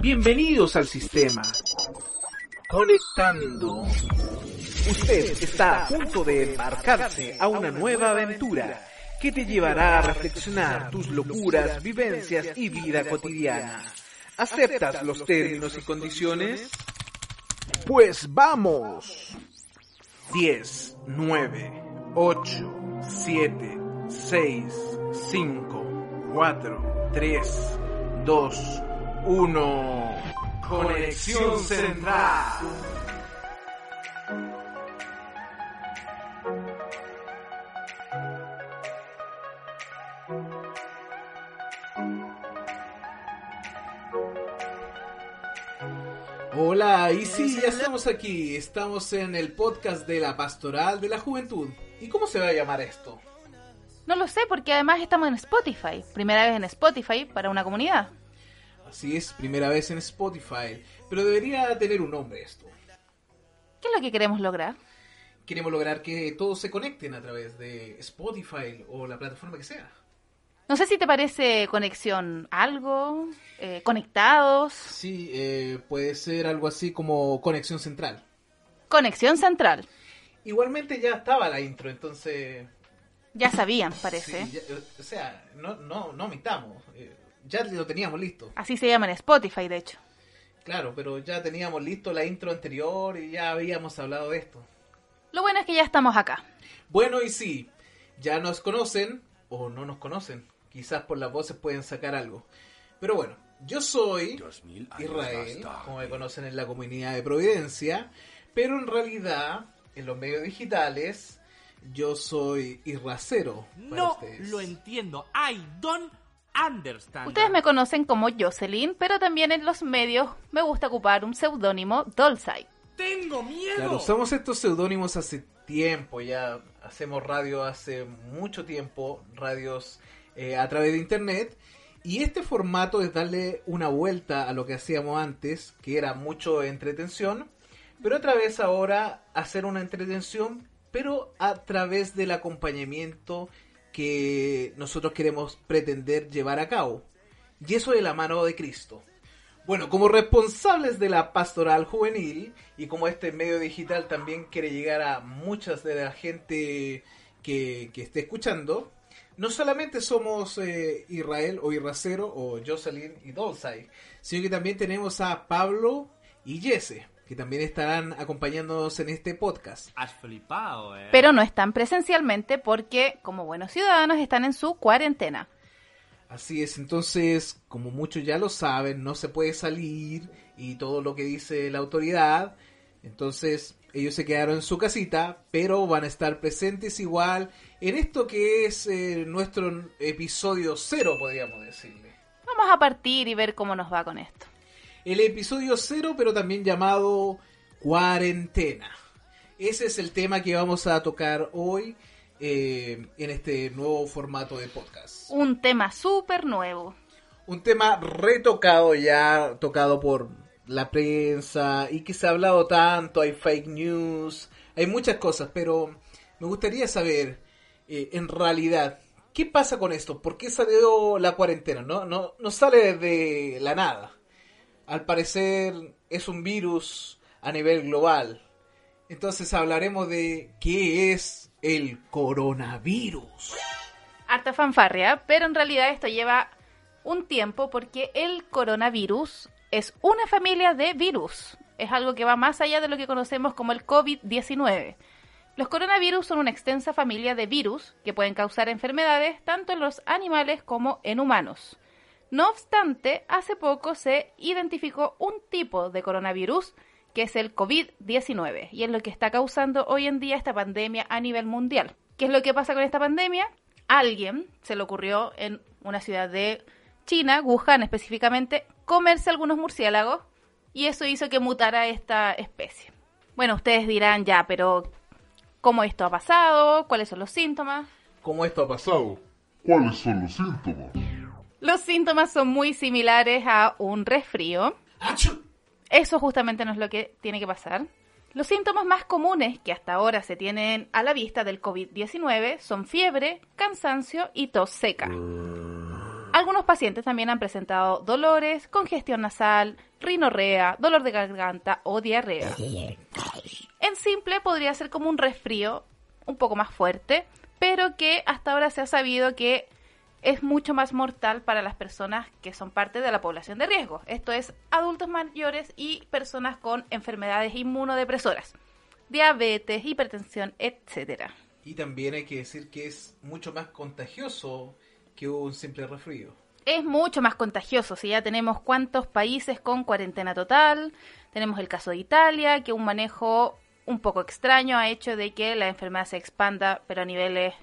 Bienvenidos al sistema. Conectando. Usted está a punto de embarcarse a una nueva aventura que te llevará a reflexionar tus locuras, vivencias y vida cotidiana. ¿Aceptas los términos y condiciones? Pues vamos. 10, 9, 8, 7, 6, 5, 4, 3, 2, 1. Conexión central. Hola, y sí, ya estamos aquí. Estamos en el podcast de la Pastoral de la Juventud. ¿Y cómo se va a llamar esto? No lo sé, porque además estamos en Spotify. Primera vez en Spotify para una comunidad. Así es, primera vez en Spotify. Pero debería tener un nombre esto. ¿Qué es lo que queremos lograr? Queremos lograr que todos se conecten a través de Spotify o la plataforma que sea. No sé si te parece conexión algo, eh, conectados. Sí, eh, puede ser algo así como conexión central. Conexión central. Igualmente ya estaba la intro, entonces... Ya sabían, parece. Sí, ya- o sea, no, no, no omitamos. eh, ya lo teníamos listo. Así se llama en Spotify, de hecho. Claro, pero ya teníamos listo la intro anterior y ya habíamos hablado de esto. Lo bueno es que ya estamos acá. Bueno, y sí, ya nos conocen o no nos conocen. Quizás por las voces pueden sacar algo. Pero bueno, yo soy Israel, como me conocen en la comunidad de Providencia, pero en realidad, en los medios digitales, yo soy Irracero. No ustedes. lo entiendo. I don't understand. Ustedes me conocen como Jocelyn, pero también en los medios me gusta ocupar un seudónimo Dolzai. Tengo miedo. Claro, usamos estos seudónimos hace tiempo, ya hacemos radio hace mucho tiempo, radios eh, a través de internet, y este formato es darle una vuelta a lo que hacíamos antes, que era mucho entretención, pero a través ahora hacer una entretención, pero a través del acompañamiento que nosotros queremos pretender llevar a cabo, y eso de la mano de Cristo. Bueno, como responsables de la pastoral juvenil y como este medio digital también quiere llegar a muchas de la gente que, que esté escuchando, no solamente somos eh, Israel o Irracero o Jocelyn y Dolzai, sino que también tenemos a Pablo y Jesse, que también estarán acompañándonos en este podcast. Has flipado, eh. Pero no están presencialmente porque, como buenos ciudadanos, están en su cuarentena. Así es, entonces, como muchos ya lo saben, no se puede salir y todo lo que dice la autoridad. Entonces, ellos se quedaron en su casita, pero van a estar presentes igual en esto que es eh, nuestro episodio cero, podríamos decirle. Vamos a partir y ver cómo nos va con esto. El episodio cero, pero también llamado cuarentena. Ese es el tema que vamos a tocar hoy eh, en este nuevo formato de podcast. Un tema súper nuevo. un tema retocado ya, tocado por la prensa y que se ha hablado tanto, hay fake news, hay muchas cosas, pero me gustaría saber, eh, en realidad, ¿qué pasa con esto? ¿Por qué salió la cuarentena? No, no, no sale desde la nada. Al parecer es un virus a nivel global. Entonces hablaremos de qué es el coronavirus. harta fanfarria, pero en realidad esto lleva un tiempo porque el coronavirus es una familia de virus. Es algo que va más allá de lo que conocemos como el COVID-19. Los coronavirus son una extensa familia de virus que pueden causar enfermedades tanto en los animales como en humanos. No obstante, hace poco se identificó un tipo de coronavirus que es el COVID-19 y es lo que está causando hoy en día esta pandemia a nivel mundial. ¿Qué es lo que pasa con esta pandemia? A alguien se le ocurrió en una ciudad de China, Wuhan específicamente, comerse algunos murciélagos y eso hizo que mutara esta especie. Bueno, ustedes dirán ya, pero ¿cómo esto ha pasado? ¿Cuáles son los síntomas? ¿Cómo esto ha pasado? ¿Cuáles son los síntomas? Los síntomas son muy similares a un resfrío. Eso justamente no es lo que tiene que pasar. Los síntomas más comunes que hasta ahora se tienen a la vista del COVID-19 son fiebre, cansancio y tos seca. Algunos pacientes también han presentado dolores, congestión nasal, rinorrea, dolor de garganta o diarrea. En simple podría ser como un resfrío un poco más fuerte, pero que hasta ahora se ha sabido que es mucho más mortal para las personas que son parte de la población de riesgo. Esto es adultos mayores y personas con enfermedades inmunodepresoras, diabetes, hipertensión, etcétera. Y también hay que decir que es mucho más contagioso que un simple resfrío. Es mucho más contagioso, si ya tenemos cuántos países con cuarentena total, tenemos el caso de Italia, que un manejo un poco extraño ha hecho de que la enfermedad se expanda, pero a niveles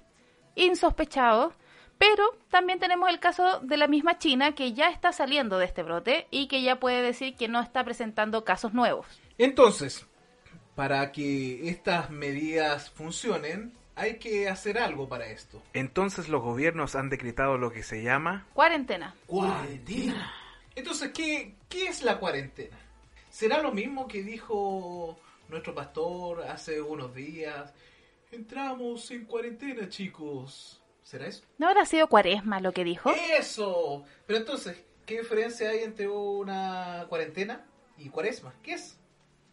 insospechados. Pero también tenemos el caso de la misma China que ya está saliendo de este brote y que ya puede decir que no está presentando casos nuevos. Entonces, para que estas medidas funcionen, hay que hacer algo para esto. Entonces los gobiernos han decretado lo que se llama Cuarentena. cuarentena. Entonces, ¿qué, qué es la cuarentena? ¿Será lo mismo que dijo nuestro pastor hace unos días? Entramos en cuarentena, chicos. ¿Será eso? ¿No habrá sido cuaresma lo que dijo? Eso. Pero entonces, ¿qué diferencia hay entre una cuarentena y cuaresma? ¿Qué es?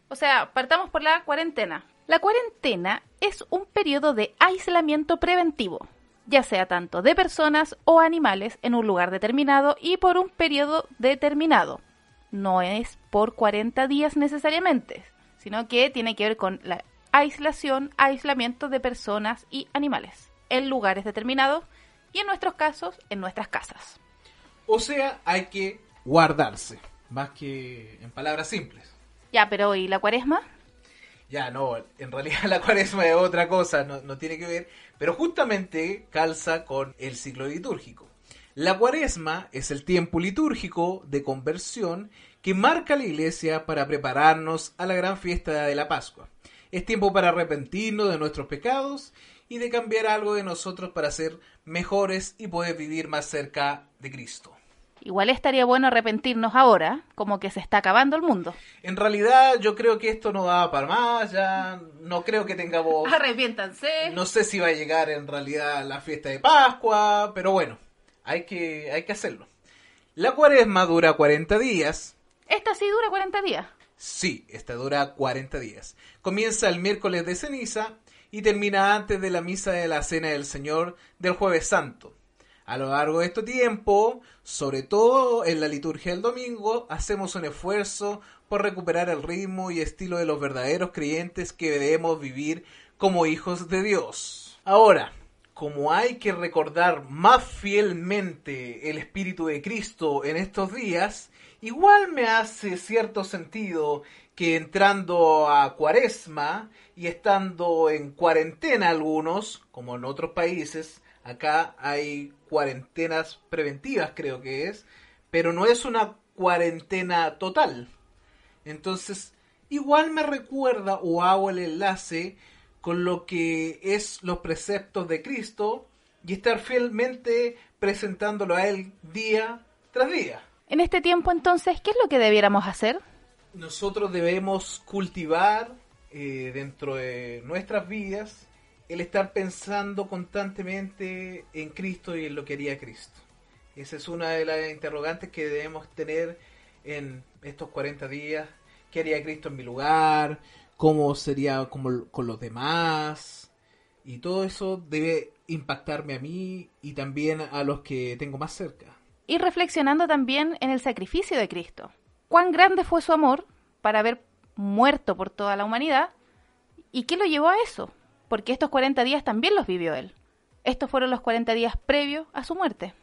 O sea, partamos por la cuarentena. La cuarentena es un periodo de aislamiento preventivo, ya sea tanto de personas o animales en un lugar determinado y por un periodo determinado. No es por 40 días necesariamente, sino que tiene que ver con la aislación, aislamiento de personas y animales en lugares determinados y en nuestros casos en nuestras casas. O sea, hay que guardarse, más que en palabras simples. Ya, pero ¿y la cuaresma? Ya, no, en realidad la cuaresma es otra cosa, no, no tiene que ver, pero justamente calza con el ciclo litúrgico. La cuaresma es el tiempo litúrgico de conversión que marca la iglesia para prepararnos a la gran fiesta de la Pascua. Es tiempo para arrepentirnos de nuestros pecados y de cambiar algo de nosotros para ser mejores y poder vivir más cerca de Cristo. Igual estaría bueno arrepentirnos ahora, como que se está acabando el mundo. En realidad yo creo que esto no va para más, ya no creo que tengamos... Arrepiéntanse. No sé si va a llegar en realidad la fiesta de Pascua, pero bueno, hay que, hay que hacerlo. La cuaresma dura 40 días. Esta sí dura 40 días. Sí, esta dura 40 días. Comienza el miércoles de ceniza y termina antes de la misa de la Cena del Señor del jueves santo. A lo largo de este tiempo, sobre todo en la liturgia del domingo, hacemos un esfuerzo por recuperar el ritmo y estilo de los verdaderos creyentes que debemos vivir como hijos de Dios. Ahora, como hay que recordar más fielmente el Espíritu de Cristo en estos días, igual me hace cierto sentido que entrando a cuaresma y estando en cuarentena algunos, como en otros países, acá hay cuarentenas preventivas creo que es, pero no es una cuarentena total. Entonces, igual me recuerda o hago el enlace con lo que es los preceptos de Cristo y estar fielmente presentándolo a Él día tras día. En este tiempo entonces, ¿qué es lo que debiéramos hacer? Nosotros debemos cultivar eh, dentro de nuestras vidas el estar pensando constantemente en Cristo y en lo que haría Cristo. Esa es una de las interrogantes que debemos tener en estos 40 días. ¿Qué haría Cristo en mi lugar? ¿Cómo sería como con los demás? Y todo eso debe impactarme a mí y también a los que tengo más cerca. Y reflexionando también en el sacrificio de Cristo. ¿Cuán grande fue su amor para haber muerto por toda la humanidad? ¿Y qué lo llevó a eso? Porque estos 40 días también los vivió él. Estos fueron los 40 días previos a su muerte.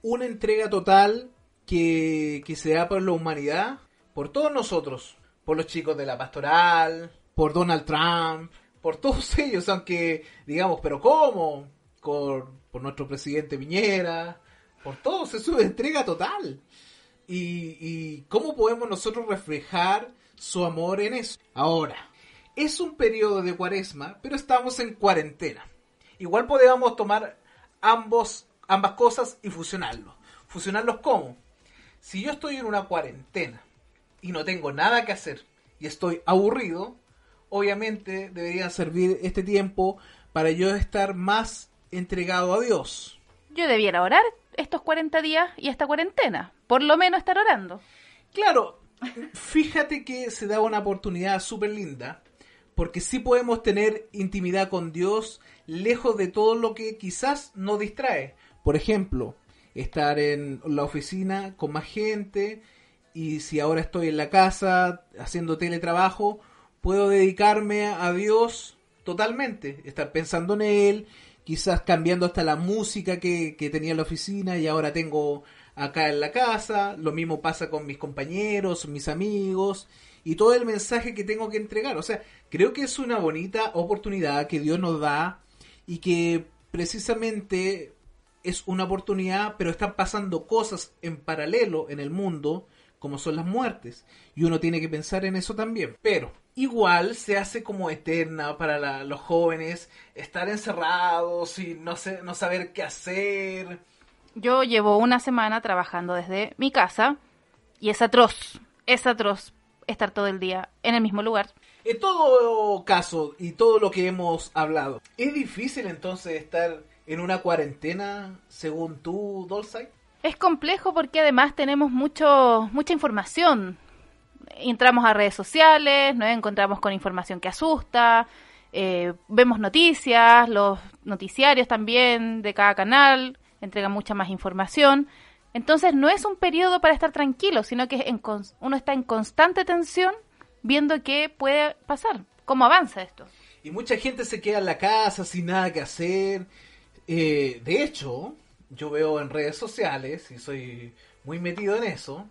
Una entrega total que, que se da por la humanidad, por todos nosotros, por los chicos de la pastoral, por Donald Trump, por todos ellos, aunque digamos, pero ¿cómo? Por, por nuestro presidente Piñera, por todos, es una entrega total. Y, cómo podemos nosotros reflejar su amor en eso. Ahora, es un periodo de cuaresma, pero estamos en cuarentena. Igual podemos tomar ambos, ambas cosas y fusionarlos. ¿Fusionarlos cómo? Si yo estoy en una cuarentena y no tengo nada que hacer y estoy aburrido, obviamente debería servir este tiempo para yo estar más entregado a Dios. Yo debiera orar estos 40 días y esta cuarentena. Por lo menos estar orando. Claro, fíjate que se da una oportunidad súper linda, porque sí podemos tener intimidad con Dios lejos de todo lo que quizás nos distrae. Por ejemplo, estar en la oficina con más gente y si ahora estoy en la casa haciendo teletrabajo, puedo dedicarme a Dios totalmente, estar pensando en Él, quizás cambiando hasta la música que, que tenía en la oficina y ahora tengo acá en la casa, lo mismo pasa con mis compañeros, mis amigos y todo el mensaje que tengo que entregar. O sea, creo que es una bonita oportunidad que Dios nos da y que precisamente es una oportunidad, pero están pasando cosas en paralelo en el mundo, como son las muertes. Y uno tiene que pensar en eso también. Pero igual se hace como eterna para la- los jóvenes estar encerrados y no, sé, no saber qué hacer. Yo llevo una semana trabajando desde mi casa y es atroz, es atroz estar todo el día en el mismo lugar. En todo caso y todo lo que hemos hablado, ¿es difícil entonces estar en una cuarentena según tú, Dolce? Es complejo porque además tenemos mucho, mucha información. Entramos a redes sociales, nos encontramos con información que asusta, eh, vemos noticias, los noticiarios también de cada canal entregan mucha más información. Entonces no es un periodo para estar tranquilo, sino que en uno está en constante tensión viendo qué puede pasar, cómo avanza esto. Y mucha gente se queda en la casa sin nada que hacer. Eh, de hecho, yo veo en redes sociales, y soy muy metido en eso,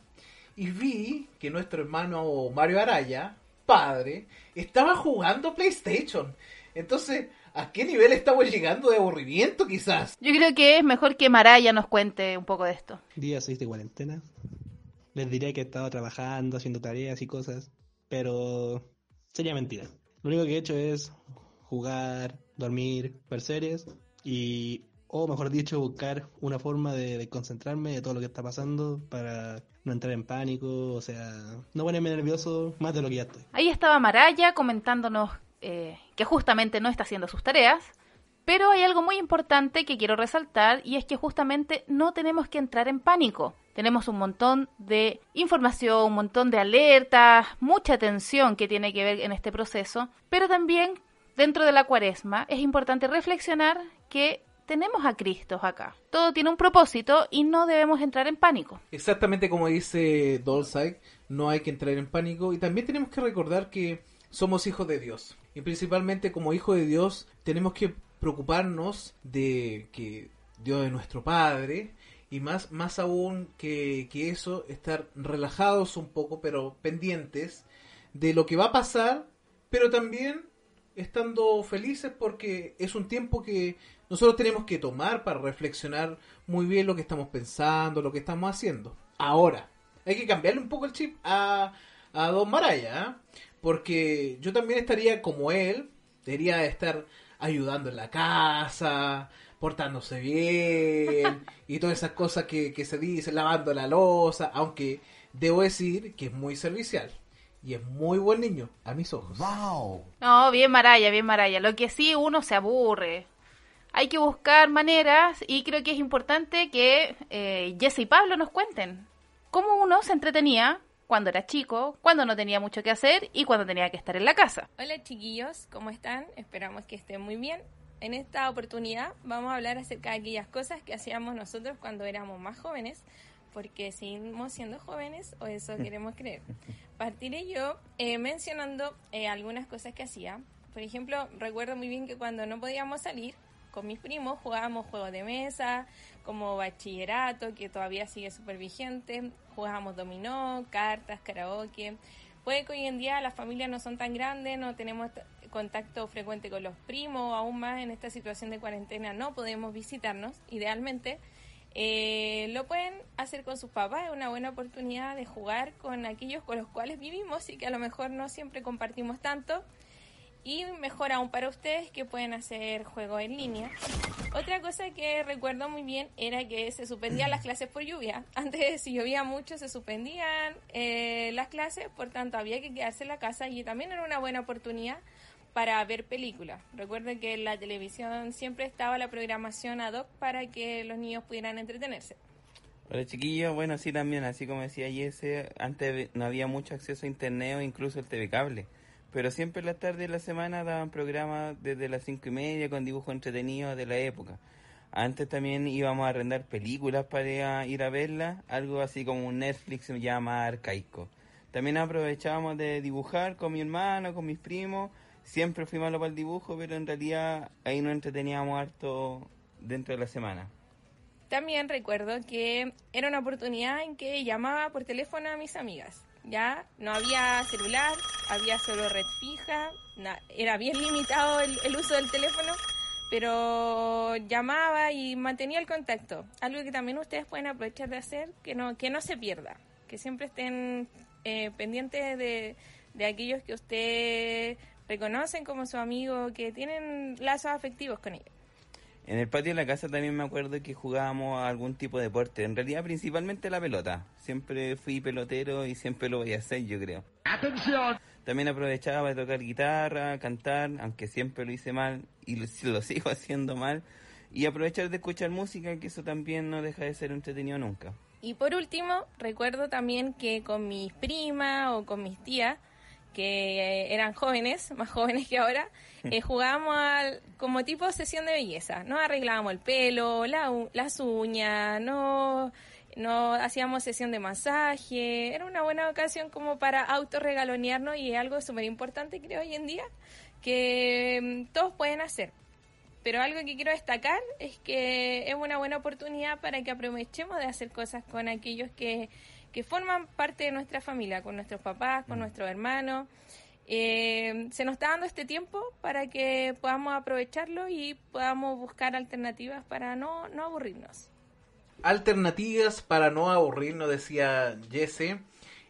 y vi que nuestro hermano Mario Araya, padre, estaba jugando PlayStation. Entonces, ¿a qué nivel estamos llegando de aburrimiento quizás? Yo creo que es mejor que Maraya nos cuente un poco de esto. Día 6 de cuarentena. Les diré que he estado trabajando, haciendo tareas y cosas, pero sería mentira. Lo único que he hecho es jugar, dormir, ver series y, o mejor dicho, buscar una forma de, concentrarme de todo lo que está pasando para no entrar en pánico, o sea, no ponerme nervioso más de lo que ya estoy. Ahí estaba Maraya comentándonos eh, que justamente no está haciendo sus tareas, pero hay algo muy importante que quiero resaltar y es que justamente no tenemos que entrar en pánico. Tenemos un montón de información, un montón de alertas, mucha tensión que tiene que ver en este proceso, pero también dentro de la cuaresma es importante reflexionar que tenemos a Cristo acá. Todo tiene un propósito y no debemos entrar en pánico. Exactamente como dice Dolzak, no hay que entrar en pánico y también tenemos que recordar que somos hijos de Dios. Y principalmente como hijos de Dios tenemos que preocuparnos de que Dios es nuestro Padre y más, más aún que, que eso, estar relajados un poco pero pendientes de lo que va a pasar, pero también estando felices porque es un tiempo que nosotros tenemos que tomar para reflexionar muy bien lo que estamos pensando, lo que estamos haciendo. Ahora, hay que cambiarle un poco el chip a, a Don Maraya, ¿ah? porque yo también estaría como él, debería estar ayudando en la casa, portándose bien y todas esas cosas que, que se dicen, lavando la losa, aunque debo decir que es muy servicial y es muy buen niño a mis ojos. No, bien Maraya, bien Maraya. Lo que sí uno se aburre. Hay que buscar maneras y creo que es importante que eh, Jesse y Pablo nos cuenten cómo uno se entretenía cuando era chico, cuando no tenía mucho que hacer y cuando tenía que estar en la casa. Hola chiquillos, ¿cómo están? Esperamos que estén muy bien. En esta oportunidad vamos a hablar acerca de aquellas cosas que hacíamos nosotros cuando éramos más jóvenes, porque seguimos siendo jóvenes o eso queremos creer. Partiré yo eh, mencionando eh, algunas cosas que hacía. Por ejemplo, recuerdo muy bien que cuando no podíamos salir con mis primos jugábamos juegos de mesa, como bachillerato, que todavía sigue súper vigente, jugábamos dominó, cartas, karaoke. Puede que hoy en día las familias no son tan grandes, no tenemos contacto frecuente con los primos, aún más en esta situación de cuarentena no podemos visitarnos, idealmente. Eh, lo pueden hacer con sus papás, es una buena oportunidad de jugar con aquellos con los cuales vivimos y que a lo mejor no siempre compartimos tanto. Y mejor aún para ustedes que pueden hacer juegos en línea. Otra cosa que recuerdo muy bien era que se suspendían las clases por lluvia. Antes, si llovía mucho, se suspendían eh, las clases, por tanto había que quedarse en la casa y también era una buena oportunidad para ver películas. Recuerden que en la televisión siempre estaba la programación ad hoc para que los niños pudieran entretenerse. Hola chiquillos, bueno, sí también, así como decía Jesse, antes no había mucho acceso a internet o incluso el TV cable, pero siempre en las tardes de la semana daban programas desde las cinco y media con dibujos entretenidos de la época. Antes también íbamos a arrendar películas para ir a verlas, algo así como un Netflix llama arcaico. También aprovechábamos de dibujar con mi hermano, con mis primos, siempre fui malo para el dibujo, pero en realidad ahí nos entreteníamos harto dentro de la semana. También recuerdo que era una oportunidad en que llamaba por teléfono a mis amigas. Ya no había celular, había solo red fija, na- era bien limitado el, el uso del teléfono, pero llamaba y mantenía el contacto. Algo que también ustedes pueden aprovechar de hacer, que no, que no se pierda, que siempre estén eh, pendientes de, de aquellos que ustedes reconocen como su amigo, que tienen lazos afectivos con ellos. En el patio de la casa también me acuerdo que jugábamos a algún tipo de deporte, en realidad principalmente la pelota. Siempre fui pelotero y siempre lo voy a hacer, yo creo. También aprovechaba para tocar guitarra, cantar, aunque siempre lo hice mal y lo, lo sigo haciendo mal. Y aprovechar de escuchar música, que eso también no deja de ser entretenido nunca. Y por último, recuerdo también que con mis primas o con mis tías, que eh, eran jóvenes, más jóvenes que ahora, eh, jugábamos al- como tipo sesión de belleza. Nos arreglábamos el pelo, la las uñas, no, no hacíamos sesión de masaje. Era una buena ocasión como para autorregalonearnos y es algo súper importante, creo, hoy en día, que mm, todos pueden hacer. Pero algo que quiero destacar es que es una buena oportunidad para que aprovechemos de hacer cosas con aquellos que, que forman parte de nuestra familia, con nuestros papás, con nuestros hermanos. Eh, se nos está dando este tiempo para que podamos aprovecharlo y podamos buscar alternativas para no, no aburrirnos. Alternativas para no aburrirnos, decía Jesse.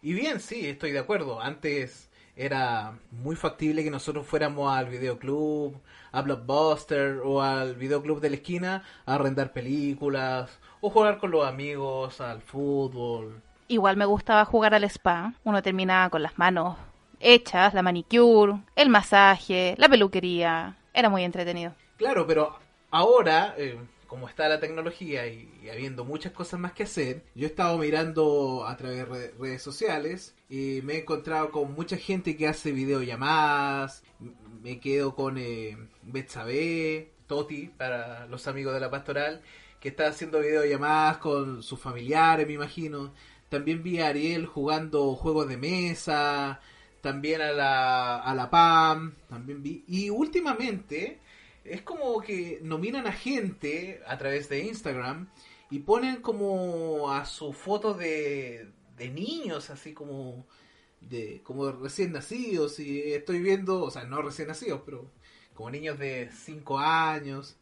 Y bien, sí, estoy de acuerdo. Antes era muy factible que nosotros fuéramos al videoclub, a Blockbuster o al videoclub de la esquina a arrendar películas o jugar con los amigos al fútbol. Igual me gustaba jugar al spa. Uno terminaba con las manos hechas, la manicure, el masaje, la peluquería. Era muy entretenido. Claro, pero ahora, eh, como está la tecnología y, habiendo muchas cosas más que hacer, yo he estado mirando a través de re- redes sociales y me he encontrado con mucha gente que hace videollamadas. Me quedo con eh, Betsabe, Toti, para los amigos de la pastoral, que está haciendo videollamadas con sus familiares, me imagino. También vi a Ariel jugando juegos de mesa, también a la, a la PAM, también vi. Y últimamente es como que nominan a gente a través de Instagram y ponen como a sus fotos de, de niños, así como de como recién nacidos. Y estoy viendo, o sea, no recién nacidos, pero como niños de 5 años.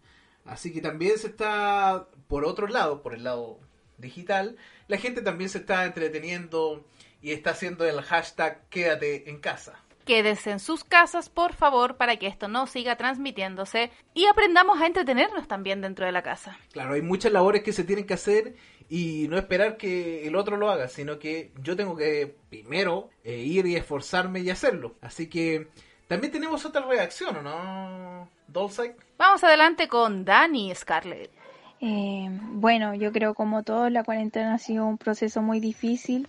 Así que también se está, por otro lado, por el lado digital, la gente también se está entreteniendo y está haciendo el hashtag quédate en casa. Quédense en sus casas, por favor, para que esto no siga transmitiéndose y aprendamos a entretenernos también dentro de la casa. Claro, hay muchas labores que se tienen que hacer y no esperar que el otro lo haga, sino que yo tengo que primero eh, ir y esforzarme y hacerlo. Así que también tenemos otra reacción, ¿o no, Dolce? Vamos adelante con Dani Scarlett. Eh, bueno, yo creo como todo la cuarentena ha sido un proceso muy difícil.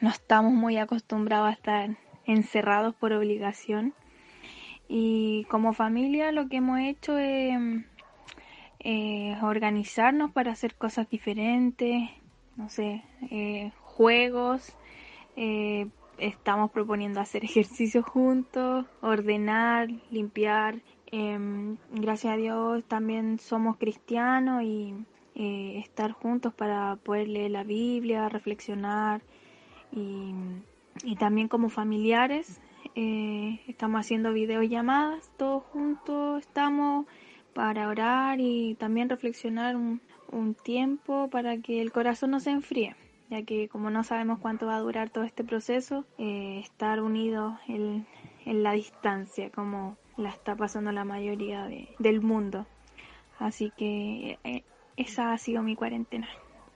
no estamos muy acostumbrados a estar encerrados por obligación. Y como familia lo que hemos hecho es eh, organizarnos para hacer cosas diferentes, no sé, eh, juegos. estamos proponiendo hacer ejercicios juntos, ordenar, limpiar. Em, gracias a Dios también somos cristianos y eh, estar juntos para poder leer la Biblia, reflexionar y, y también como familiares eh, estamos haciendo videollamadas todos juntos, estamos para orar y también reflexionar un, un tiempo para que el corazón no se enfríe, ya que como no sabemos cuánto va a durar todo este proceso, eh, estar unidos en, en la distancia, como la está pasando la mayoría de- del mundo. Así que eh, esa ha sido mi cuarentena.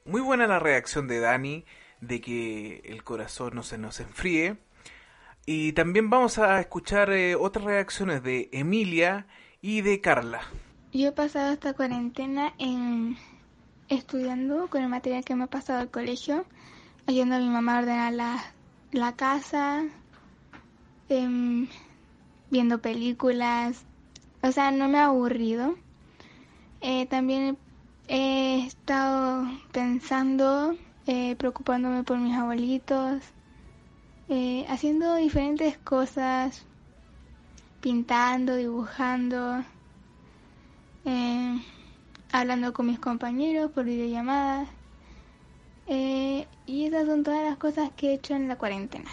Muy buena la reacción de Dani de que el corazón no se nos enfríe. Y también vamos a escuchar eh, otras reacciones de Emilia y de Carla. Yo he pasado esta cuarentena en estudiando con el material que me ha pasado al colegio, ayudando a mi mamá a ordenar la, la casa, em, viendo películas. O sea, no me ha aburrido. Eh, también he estado pensando, eh, preocupándome por mis abuelitos, eh, haciendo diferentes cosas, pintando, dibujando, eh, hablando con mis compañeros por videollamadas. Eh, y esas son todas las cosas que he hecho en la cuarentena.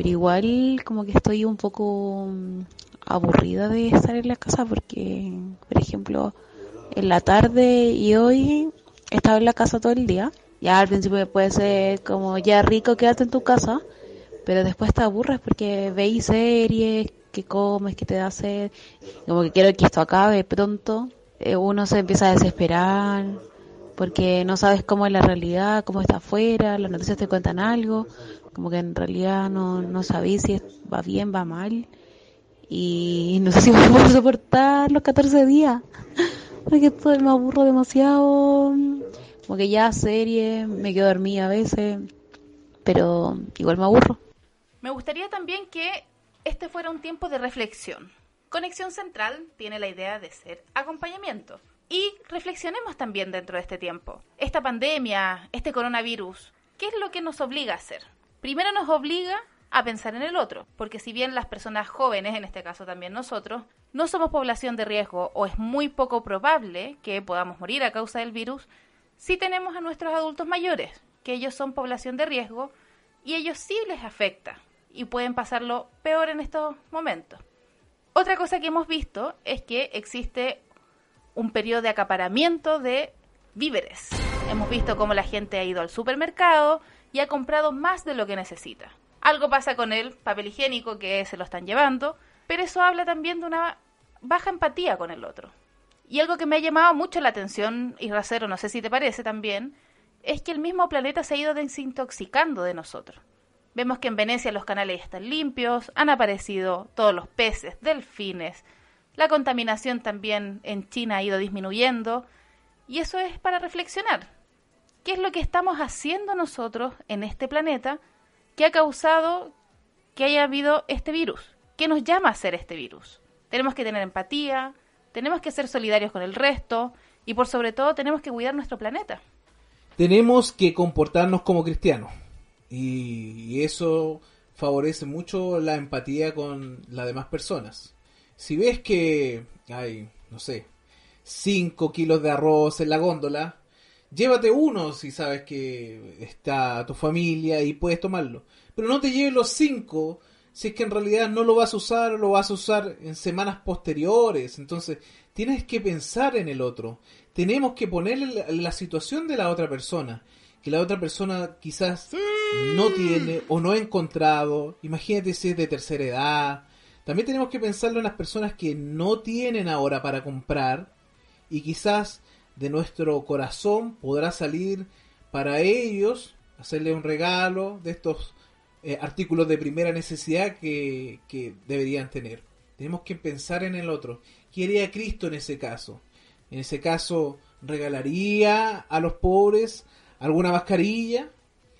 Pero igual como que estoy un poco mm, aburrida de estar en la casa porque, por ejemplo, en la tarde y hoy he estado en la casa todo el día. Ya al principio puede ser como ya rico quedarte en tu casa, pero después te aburres porque veis series, que comes, que te da sed, como que quiero que esto acabe pronto. Eh, uno se empieza a desesperar porque no sabes cómo es la realidad, cómo está afuera, las noticias te cuentan algo, como que en realidad no, no sabéis si va bien, va mal. Y no sé si voy a soportar los 14 días, porque estoy, me aburro demasiado. Como que ya serie, me quedo dormida a veces, pero igual me aburro. Me gustaría también que este fuera un tiempo de reflexión. Conexión Central tiene la idea de ser acompañamiento. Y reflexionemos también dentro de este tiempo. Esta pandemia, este coronavirus, ¿qué es lo que nos obliga a hacer? Primero nos obliga a pensar en el otro, porque si bien las personas jóvenes, en este caso también nosotros, no somos población de riesgo o es muy poco probable que podamos morir a causa del virus, sí tenemos a nuestros adultos mayores, que ellos son población de riesgo y ellos sí les afecta y pueden pasarlo peor en estos momentos. Otra cosa que hemos visto es que existe un periodo de acaparamiento de víveres. Hemos visto cómo la gente ha ido al supermercado y ha comprado más de lo que necesita. Algo pasa con el papel higiénico que se lo están llevando, pero eso habla también de una baja empatía con el otro. Y algo que me ha llamado mucho la atención, y Racero, no sé si te parece también, es que el mismo planeta se ha ido desintoxicando de nosotros. Vemos que en Venecia los canales están limpios, han aparecido todos los peces, delfines, la contaminación también en China ha ido disminuyendo y eso es para reflexionar. ¿Qué es lo que estamos haciendo nosotros en este planeta que ha causado que haya habido este virus? ¿Qué nos llama a ser este virus? Tenemos que tener empatía, tenemos que ser solidarios con el resto y por sobre todo tenemos que cuidar nuestro planeta. Tenemos que comportarnos como cristianos y, eso favorece mucho la empatía con las demás personas. Si ves que hay, no sé, 5 kilos de arroz en la góndola, llévate uno si sabes que está tu familia y puedes tomarlo. Pero no te lleves los 5 si es que en realidad no lo vas a usar o lo vas a usar en semanas posteriores. Entonces, tienes que pensar en el otro. Tenemos que ponerle la, la situación de la otra persona. Que la otra persona quizás no tiene o no ha encontrado. Imagínate si es de tercera edad. También tenemos que pensarlo en las personas que no tienen ahora para comprar y quizás de nuestro corazón podrá salir para ellos hacerle un regalo de estos eh, artículos de primera necesidad que, que deberían tener. Tenemos que pensar en el otro. ¿Qué haría Cristo en ese caso? En ese caso, ¿regalaría a los pobres alguna mascarilla?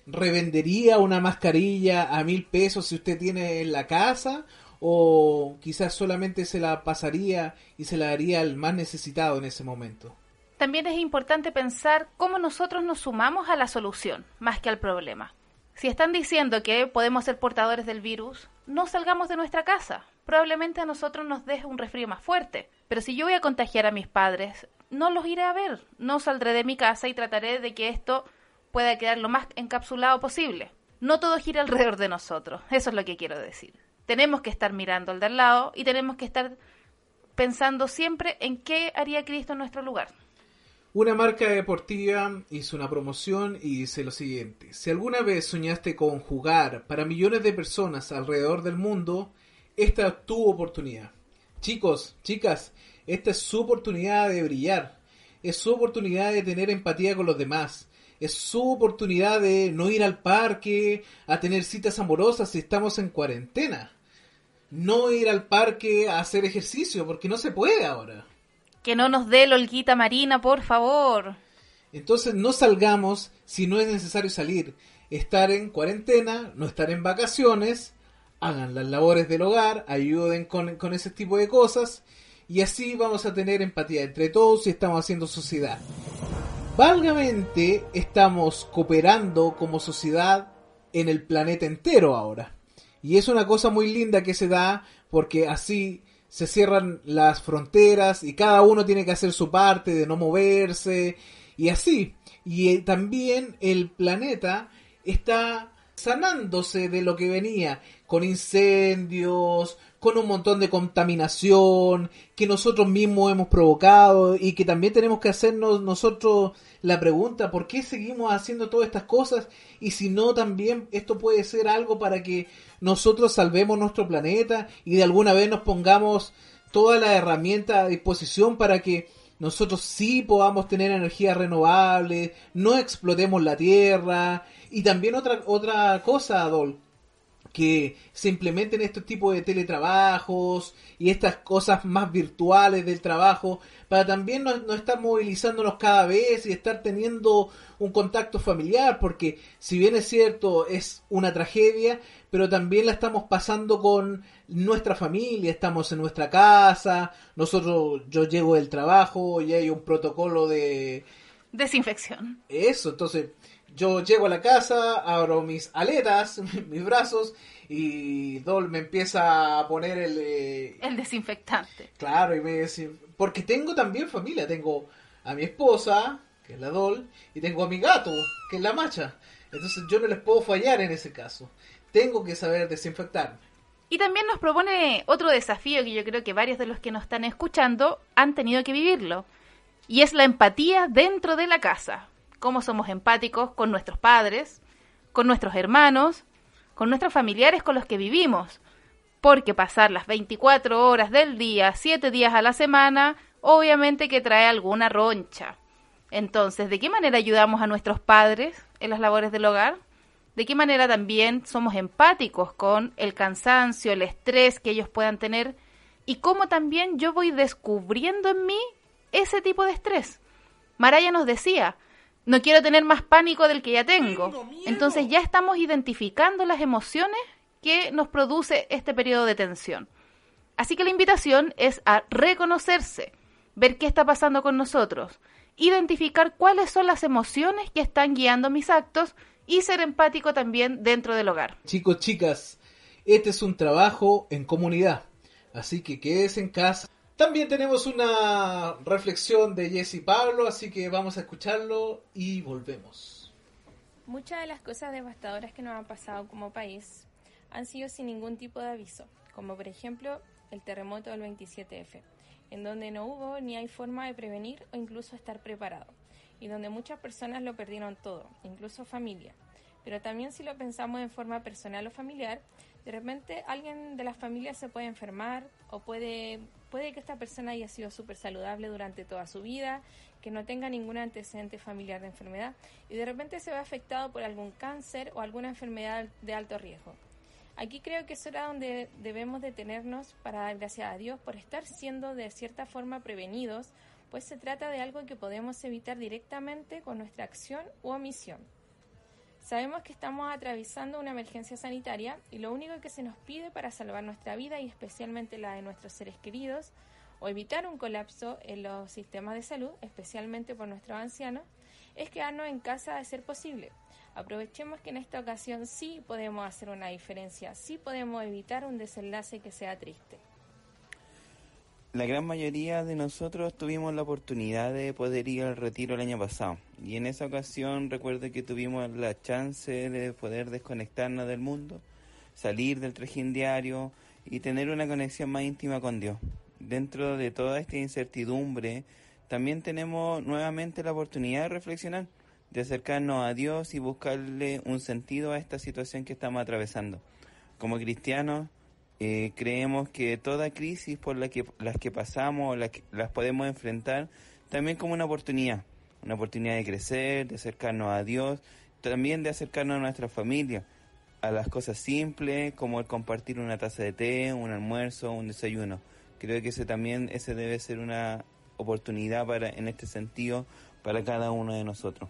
¿Revendería una mascarilla a mil pesos si usted tiene en la casa? ¿O quizás solamente se la pasaría y se la daría al más necesitado en ese momento? También es importante pensar cómo nosotros nos sumamos a la solución, más que al problema. Si están diciendo que podemos ser portadores del virus, no salgamos de nuestra casa. Probablemente a nosotros nos deje un resfrío más fuerte. Pero si yo voy a contagiar a mis padres, no los iré a ver. No saldré de mi casa y trataré de que esto pueda quedar lo más encapsulado posible. No todo gira alrededor de nosotros. Eso es lo que quiero decir. Tenemos que estar mirando al de al lado y tenemos que estar pensando siempre en qué haría Cristo en nuestro lugar. Una marca deportiva hizo una promoción y dice lo siguiente. Si alguna vez soñaste con jugar para millones de personas alrededor del mundo, esta es tu oportunidad. Chicos, chicas, esta es su oportunidad de brillar. Es su oportunidad de tener empatía con los demás. Es su oportunidad de no ir al parque, a tener citas amorosas si estamos en cuarentena. No ir al parque a hacer ejercicio, porque no se puede ahora. Que no nos dé la marina, por favor. Entonces no salgamos si no es necesario salir. Estar en cuarentena, no estar en vacaciones, hagan las labores del hogar, ayuden con, con ese tipo de cosas y así vamos a tener empatía entre todos y estamos haciendo sociedad. Válgamente estamos cooperando como sociedad en el planeta entero ahora. Y es una cosa muy linda que se da porque así se cierran las fronteras y cada uno tiene que hacer su parte de no moverse y así. Y eh, también el planeta está sanándose de lo que venía con incendios, con un montón de contaminación que nosotros mismos hemos provocado y que también tenemos que hacernos nosotros la pregunta, ¿por qué seguimos haciendo todas estas cosas? Y si no, también esto puede ser algo para que nosotros salvemos nuestro planeta y de alguna vez nos pongamos toda la herramienta a disposición para que nosotros sí podamos tener energía renovable, no explotemos la tierra. Y también otra, otra cosa, Adol, que se implementen estos tipos de teletrabajos y estas cosas más virtuales del trabajo para también no, no, estar movilizándonos cada vez y estar teniendo un contacto familiar porque si bien es cierto es una tragedia pero también la estamos pasando con nuestra familia estamos en nuestra casa nosotros yo llego del trabajo y hay un protocolo de desinfección. Eso entonces yo llego a la casa, abro mis aletas, mis brazos, y Dol me empieza a poner el... Eh, el desinfectante. Claro, y me dice... Porque tengo también familia, tengo a mi esposa, que es la Dol, y tengo a mi gato, que es la Macha. Entonces yo no les puedo fallar en ese caso. Tengo que saber desinfectarme. Y también nos propone otro desafío que yo creo que varios de los que nos están escuchando han tenido que vivirlo. Y es la empatía dentro de la casa cómo somos empáticos con nuestros padres, con nuestros hermanos, con nuestros familiares con los que vivimos. Porque pasar las 24 horas del día, 7 días a la semana, obviamente que trae alguna roncha. Entonces, ¿de qué manera ayudamos a nuestros padres en las labores del hogar? ¿De qué manera también somos empáticos con el cansancio, el estrés que ellos puedan tener? Y cómo también yo voy descubriendo en mí ese tipo de estrés. Maraya nos decía, no quiero tener más pánico del que ya tengo. Entonces ya estamos identificando las emociones que nos produce este periodo de tensión. Así que la invitación es a reconocerse, ver qué está pasando con nosotros, identificar cuáles son las emociones que están guiando mis actos y ser empático también dentro del hogar. Chicos, chicas, este es un trabajo en comunidad, así que quédese en casa también tenemos una reflexión de Jesse Pablo, así que vamos a escucharlo y volvemos. Muchas de las cosas devastadoras que nos han pasado como país han sido sin ningún tipo de aviso, como por ejemplo el terremoto del 27F, en donde no hubo ni hay forma de prevenir o incluso estar preparado, y donde muchas personas lo perdieron todo, incluso familia. Pero también si lo pensamos en forma personal o familiar, de repente alguien de la familia se puede enfermar o puede, puede que esta persona haya sido súper saludable durante toda su vida, que no tenga ningún antecedente familiar de enfermedad y de repente se ve afectado por algún cáncer o alguna enfermedad de alto riesgo. Aquí creo que es hora donde debemos detenernos para dar gracias a Dios por estar siendo de cierta forma prevenidos, pues se trata de algo que podemos evitar directamente con nuestra acción u omisión. Sabemos que estamos atravesando una emergencia sanitaria y lo único que se nos pide para salvar nuestra vida y especialmente la de nuestros seres queridos o evitar un colapso en los sistemas de salud, especialmente por nuestros ancianos, es quedarnos en casa de ser posible. Aprovechemos que en esta ocasión sí podemos hacer una diferencia, sí podemos evitar un desenlace que sea triste la gran mayoría de nosotros tuvimos la oportunidad de poder ir al retiro el año pasado. Y en esa ocasión recuerdo que tuvimos la chance de poder desconectarnos del mundo, salir del trajín diario y tener una conexión más íntima con Dios. Dentro de toda esta incertidumbre, también tenemos nuevamente la oportunidad de reflexionar, de acercarnos a Dios y buscarle un sentido a esta situación que estamos atravesando. Como cristianos, eh, creemos que toda crisis por la que las que pasamos las, las podemos enfrentar también como una oportunidad una oportunidad de crecer, de acercarnos a Dios, también de acercarnos a nuestra familia, a las cosas simples como el compartir una taza de té, un almuerzo, un desayuno. Creo que ese también ese debe ser una oportunidad para en este sentido para cada uno de nosotros.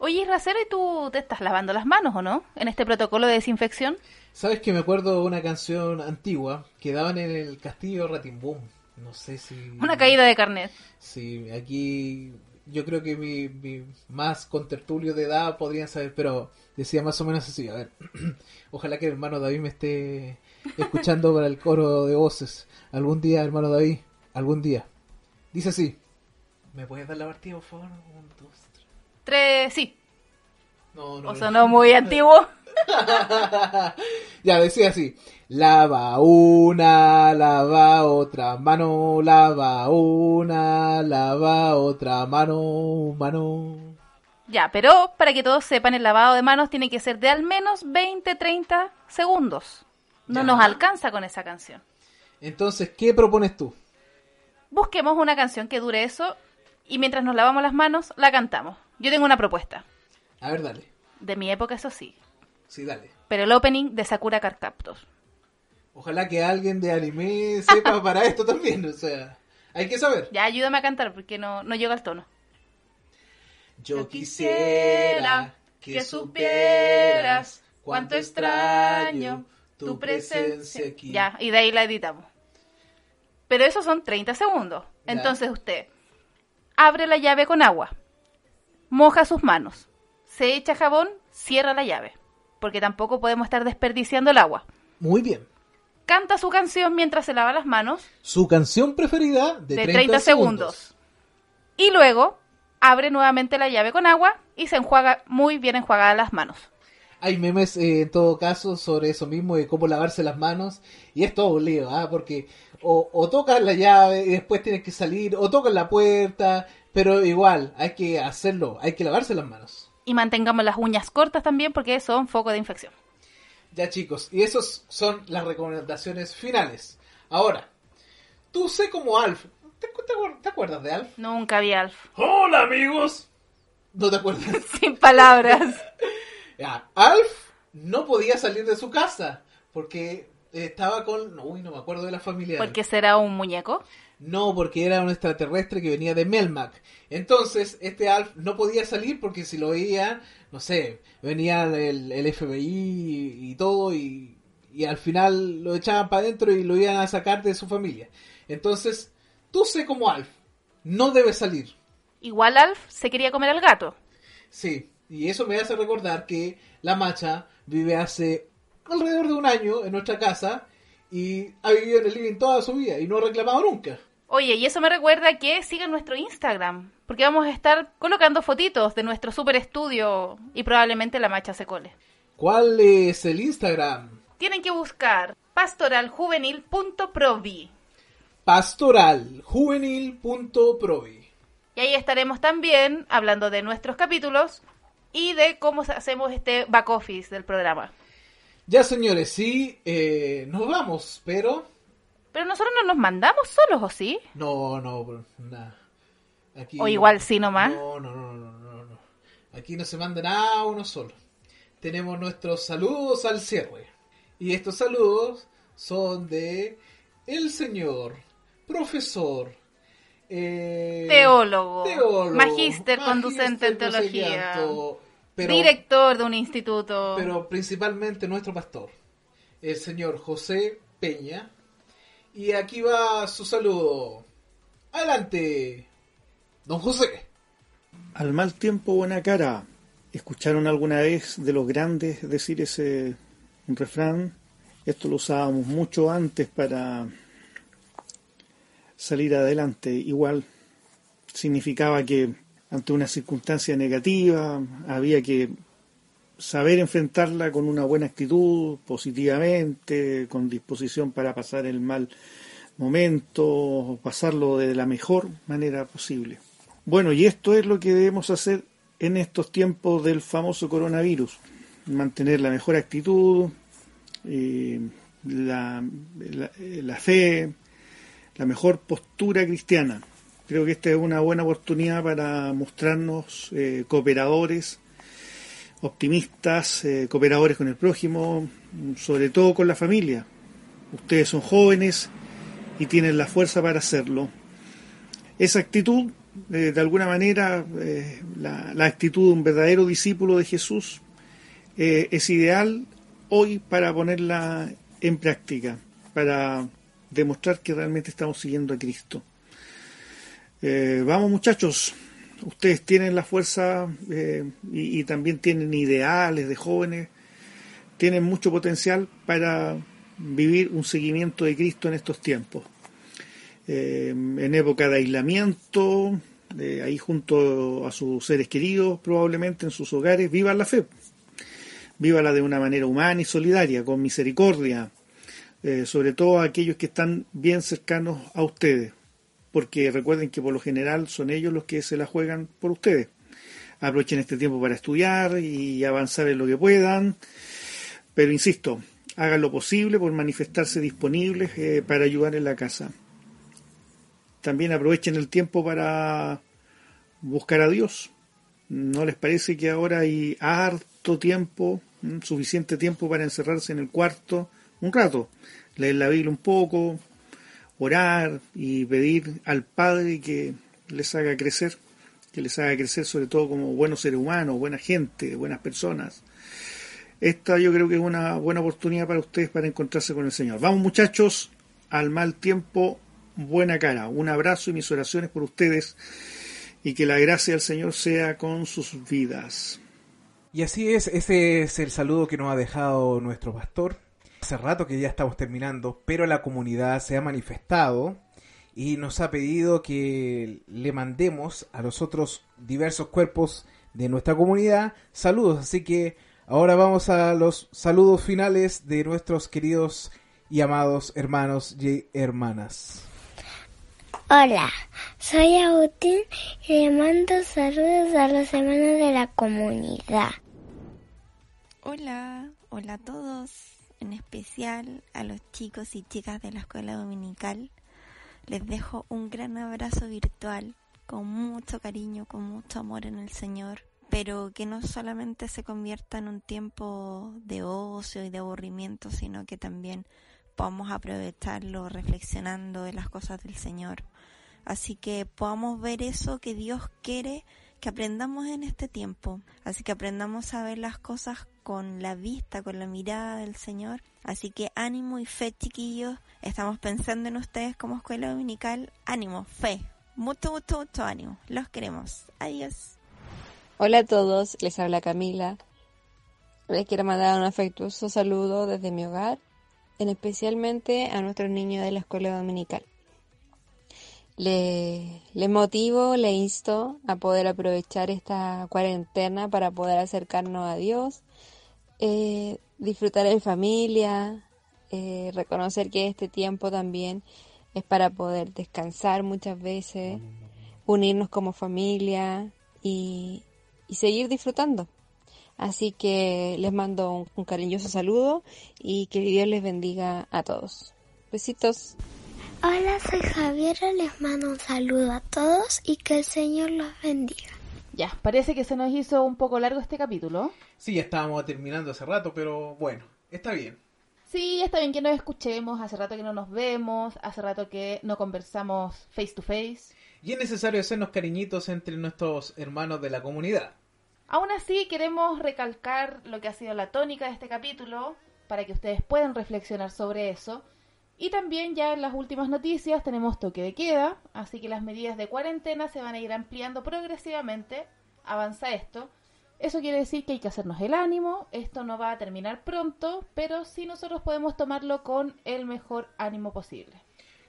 Oye, Racero, ¿y tú te estás lavando las manos o no? En este protocolo de desinfección. ¿Sabes que me acuerdo de una canción antigua que daban en el castillo Ratimbum? No sé si... Una caída de carnet. Sí, aquí yo creo que mi, mi más contertulio de edad podrían saber, pero decía más o menos así. A ver, ojalá que el hermano David me esté escuchando para el coro de voces. Algún día, hermano David, algún día. Dice así. ¿Me puedes dar la partida, por favor? Un, dos, tres. Sí. No, no. O no. sonó muy antiguo. ya, decía así. Lava una, lava otra mano, lava una, lava otra mano, mano. Ya, pero para que todos sepan, el lavado de manos tiene que ser de al menos 20, 30 segundos. No Ya. nos alcanza con esa canción. Entonces, ¿qué propones tú? Busquemos una canción que dure eso y mientras nos lavamos las manos, la cantamos. Yo tengo una propuesta. A ver, dale. De mi época, eso sí. Sí, dale. Pero el opening de Sakura Card Captors. Ojalá que alguien de anime sepa para esto también, o sea, hay que saber. Ya, ayúdame a cantar porque no, no llega al tono. Yo quisiera que supieras cuánto extraño tu presencia aquí. Ya, y de ahí la editamos. Pero esos son 30 segundos. Ya. Entonces usted abre la llave con agua, moja sus manos, se echa jabón, cierra la llave. Porque tampoco podemos estar desperdiciando el agua. Muy bien. Canta su canción mientras se lava las manos Su canción preferida de, de 30, 30 segundos. Y luego abre nuevamente la llave con agua y se enjuaga muy bien enjuagadas las manos. Hay memes eh, en todo caso sobre eso mismo, de cómo lavarse las manos. Y es todo un lío, ¿ah? porque o, o tocas la llave y después tienes que salir, o tocas la puerta, pero igual, hay que hacerlo, hay que lavarse las manos. Y mantengamos las uñas cortas también porque son foco de infección. Ya chicos, y esas son las recomendaciones finales. Ahora, tú sé como Alf. ¿Te, te te acuerdas de Alf? Nunca vi a Alf. Hola amigos. ¿No te acuerdas? Sin palabras. Ya, Alf no podía salir de su casa porque estaba con... Uy, no me acuerdo de la familia. de Porque será un muñeco. No, porque era un extraterrestre que venía de Melmac. Entonces, este Alf no podía salir porque si lo veían, no sé, venía el, el FBI y, y todo y, y al final lo echaban para adentro y lo iban a sacar de su familia. Entonces, tú sé como Alf, no debes salir. Igual Alf se quería comer al gato. Sí, y eso me hace recordar que la macha vive hace alrededor de un año en nuestra casa y ha vivido en el living toda su vida y no ha reclamado nunca. Oye, y eso me recuerda que sigan nuestro Instagram. Porque vamos a estar colocando fotitos de nuestro super estudio y probablemente la macha se cole. ¿Cuál es el Instagram? Tienen que buscar pastoraljuvenil.provi. pastoraljuvenil.provi. Y ahí estaremos también hablando de nuestros capítulos y de cómo hacemos este back office del programa. Ya señores, sí, eh, nos vamos, pero... Pero nosotros no nos mandamos solos, ¿o sí? No, no, nada. Aquí... O igual sí nomás. No, no, no, no, no, no. Aquí no se manda nada uno solo. Tenemos nuestros saludos al cierre. Y estos saludos son de el señor profesor eh, Teólogo, teólogo, magíster conducente en magíster, sé qué teología, pero- director de un instituto. pero principalmente nuestro pastor, el señor José Peña. Y aquí va su saludo. Adelante, don José. Al mal tiempo, buena cara. ¿Escucharon alguna vez de los grandes decir ese refrán? Esto lo usábamos mucho antes para salir adelante. Igual significaba que ante una circunstancia negativa había que saber enfrentarla con una buena actitud, positivamente, con disposición para pasar el mal momento, pasarlo de la mejor manera posible. Bueno, y esto es lo que debemos hacer en estos tiempos del famoso coronavirus. Mantener la mejor actitud, eh, la, la- la fe, la mejor postura cristiana. Creo que esta es una buena oportunidad para mostrarnos eh, cooperadores, optimistas, eh, cooperadores con el prójimo, sobre todo con la familia. Ustedes son jóvenes y tienen la fuerza para hacerlo. Esa actitud, eh, de alguna manera, eh, la, actitud de un verdadero discípulo de Jesús, es ideal hoy para ponerla en práctica, para demostrar que realmente estamos siguiendo a Cristo. vamos muchachos, ustedes tienen la fuerza y, y también tienen ideales de jóvenes, tienen mucho potencial para vivir un seguimiento de Cristo en estos tiempos. Eh, en época de aislamiento, eh, ahí junto a sus seres queridos, probablemente en sus hogares, vivan la fe. Vívala de una manera humana y solidaria, con misericordia, eh, sobre todo a aquellos que están bien cercanos a ustedes, porque recuerden que por lo general son ellos los que se la juegan por ustedes. Aprovechen este tiempo para estudiar y avanzar en lo que puedan, pero insisto, hagan lo posible por manifestarse disponibles eh, para ayudar en la casa. También aprovechen el tiempo para buscar a Dios. ¿No les parece que ahora hay harto tiempo, mm, suficiente tiempo para encerrarse en el cuarto un rato, leer la Biblia un poco, orar y pedir al Padre que les haga crecer, que les haga crecer sobre todo como buenos seres humanos, buena gente, buenas personas, esta yo creo que es una buena oportunidad para ustedes para encontrarse con el Señor. Vamos muchachos, al mal tiempo, buena cara. Un abrazo y mis oraciones por ustedes y que la gracia del Señor sea con sus vidas. Y así es, ese es el saludo que nos ha dejado nuestro pastor. Hace rato que ya estamos terminando, pero la comunidad se ha manifestado y nos ha pedido que le mandemos a los otros diversos cuerpos de nuestra comunidad saludos. Así que Ahora vamos a los saludos finales de nuestros queridos y amados hermanos y hermanas. Hola, soy Agustín y le mando saludos a los hermanos de la comunidad. Hola, hola a todos, en especial a los chicos y chicas de la escuela dominical. Les dejo un gran abrazo virtual con mucho cariño, con mucho amor en el Señor pero que no solamente se convierta en un tiempo de ocio y de aburrimiento, sino que también podamos aprovecharlo reflexionando de las cosas del Señor. Así que podamos ver eso que Dios quiere que aprendamos en este tiempo. Así que aprendamos a ver las cosas con la vista, con la mirada del Señor. Así que ánimo y fe, chiquillos. Estamos pensando en ustedes como escuela dominical. Ánimo, fe. Mucho, mucho, mucho ánimo. Los queremos. Adiós. Hola a todos, les habla Camila. Les quiero mandar un afectuoso saludo desde mi hogar, en especialmente a nuestros niños de la escuela dominical. Les le motivo, le insto a poder aprovechar esta cuarentena para poder acercarnos a Dios, eh, disfrutar en familia, eh, reconocer que este tiempo también es para poder descansar muchas veces, unirnos como familia y, y seguir disfrutando. Así que les mando un, cariñoso saludo y que Dios les bendiga a todos. Besitos. Hola, soy Javier, les mando un saludo a todos y que el Señor los bendiga. Ya, parece que se nos hizo un poco largo este capítulo. Sí, ya estábamos terminando hace rato, pero bueno, está bien. Sí, está bien que nos escuchemos, hace rato que no nos vemos, hace rato que no conversamos face to face. Y es necesario hacernos cariñitos entre nuestros hermanos de la comunidad. Aún así, queremos recalcar lo que ha sido la tónica de este capítulo, para que ustedes puedan reflexionar sobre eso. Y también ya en las últimas noticias tenemos toque de queda, así que las medidas de cuarentena se van a ir ampliando progresivamente. Avanza esto. Eso quiere decir que hay que hacernos el ánimo, esto no va a terminar pronto, pero sí nosotros podemos tomarlo con el mejor ánimo posible.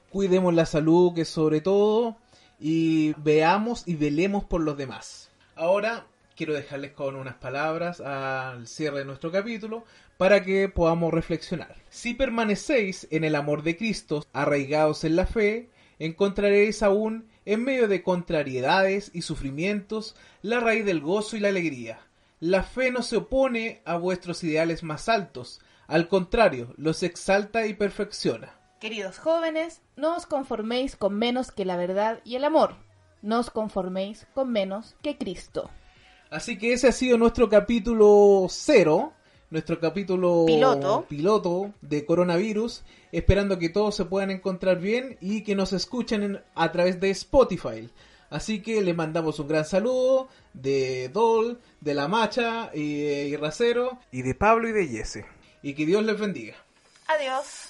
Cuidemos la salud, que sobre todo, y veamos y velemos por los demás. Ahora quiero dejarles con unas palabras al cierre de nuestro capítulo para que podamos reflexionar. Si permanecéis en el amor de Cristo, arraigados en la fe, encontraréis aún, en medio de contrariedades y sufrimientos, la raíz del gozo y la alegría. La fe no se opone a vuestros ideales más altos, al contrario, los exalta y perfecciona. Queridos jóvenes, no os conforméis con menos que la verdad y el amor no os conforméis con menos que Cristo. Así que ese ha sido nuestro capítulo cero, nuestro capítulo Piloto. piloto de coronavirus, esperando que todos se puedan encontrar bien y que nos escuchen en- a través de Spotify. Así que le mandamos un gran saludo de Dol, de La Macha y, y Racero y de Pablo y de Jesse. Y que Dios les bendiga. Adiós.